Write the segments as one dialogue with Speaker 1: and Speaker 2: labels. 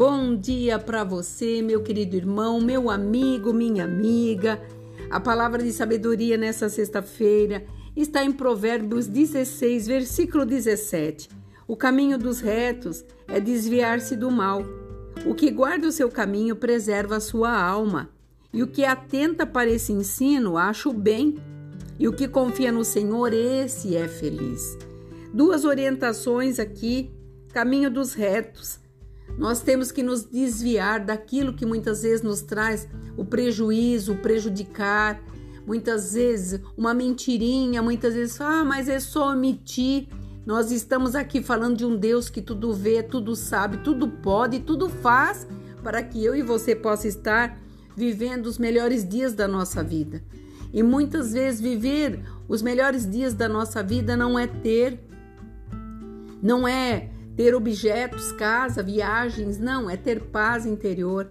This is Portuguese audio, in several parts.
Speaker 1: Bom dia para você, meu querido irmão, meu amigo, minha amiga. A palavra de sabedoria nessa sexta-feira está em Provérbios 16, versículo 17. O caminho dos retos é desviar-se do mal. O que guarda o seu caminho preserva a sua alma. E o que atenta para esse ensino acha o bem. E o que confia no Senhor, esse é feliz. Duas orientações aqui: caminho dos retos nós temos que nos desviar daquilo que muitas vezes nos traz o prejuízo, o prejudicar. Muitas vezes uma mentirinha, muitas vezes, ah, mas é só omitir. Nós estamos aqui falando de um Deus que tudo vê, tudo sabe, tudo pode, tudo faz para que eu e você possa estar vivendo os melhores dias da nossa vida. E muitas vezes viver os melhores dias da nossa vida não é ter, não é ter objetos, casa, viagens, não, é ter paz interior.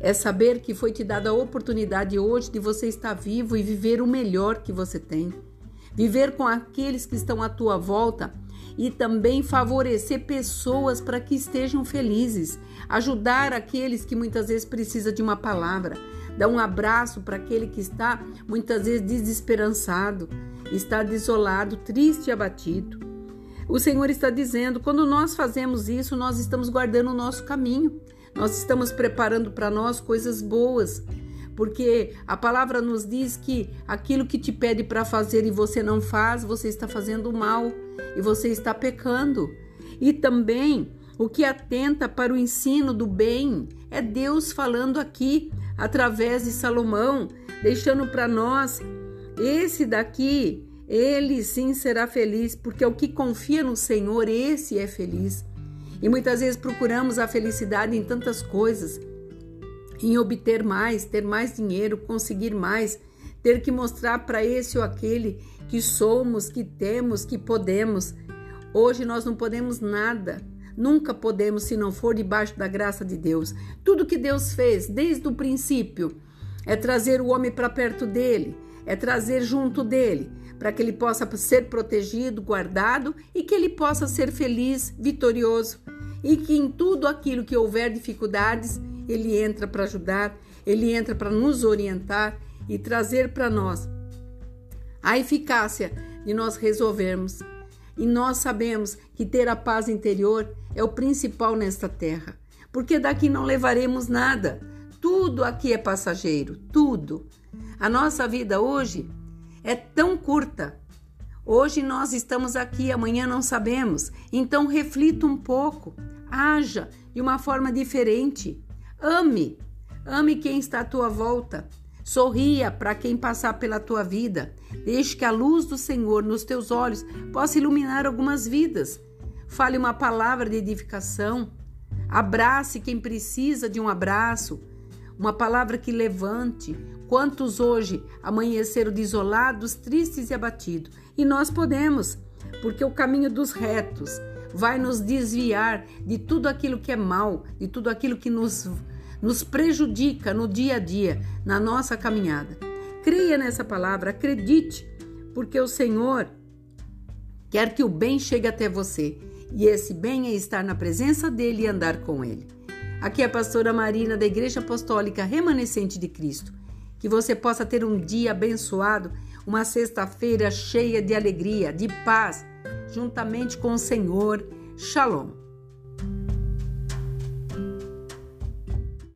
Speaker 1: É saber que foi te dada a oportunidade hoje de você estar vivo e viver o melhor que você tem. Viver com aqueles que estão à tua volta e também favorecer pessoas para que estejam felizes, ajudar aqueles que muitas vezes precisa de uma palavra, dar um abraço para aquele que está muitas vezes desesperançado, está desolado, triste e abatido. O Senhor está dizendo: quando nós fazemos isso, nós estamos guardando o nosso caminho, nós estamos preparando para nós coisas boas. Porque a palavra nos diz que aquilo que te pede para fazer e você não faz, você está fazendo mal e você está pecando. E também o que atenta para o ensino do bem é Deus falando aqui através de Salomão, deixando para nós esse daqui ele sim será feliz, porque o que confia no Senhor, esse é feliz. E muitas vezes procuramos a felicidade em tantas coisas, em obter mais, ter mais dinheiro, conseguir mais, ter que mostrar para esse ou aquele que somos, que temos, que podemos. Hoje nós não podemos nada. Nunca podemos se não for debaixo da graça de Deus. Tudo que Deus fez desde o princípio é trazer o homem para perto dele, é trazer junto dele, para que ele possa ser protegido, guardado e que ele possa ser feliz, vitorioso. E que em tudo aquilo que houver dificuldades, ele entra para ajudar, ele entra para nos orientar e trazer para nós a eficácia de nós resolvermos. E nós sabemos que ter a paz interior é o principal nesta terra, porque daqui não levaremos nada. Tudo aqui é passageiro, tudo. A nossa vida hoje é tão curta. Hoje nós estamos aqui, amanhã não sabemos. Então reflita um pouco, haja de uma forma diferente. Ame, ame quem está à tua volta. Sorria para quem passar pela tua vida. Deixe que a luz do Senhor nos teus olhos possa iluminar algumas vidas. Fale uma palavra de edificação. Abrace quem precisa de um abraço uma palavra que levante. Quantos hoje amanheceram desolados, tristes e abatidos? E nós podemos, porque o caminho dos retos vai nos desviar de tudo aquilo que é mal, de tudo aquilo que nos, nos prejudica no dia a dia, na nossa caminhada. Creia nessa palavra, acredite, porque o Senhor quer que o bem chegue até você. E esse bem é estar na presença dele e andar com ele. Aqui é a pastora Marina da Igreja Apostólica Remanescente de Cristo. Que você possa ter um dia abençoado, uma sexta-feira cheia de alegria, de paz, juntamente com o Senhor. Shalom.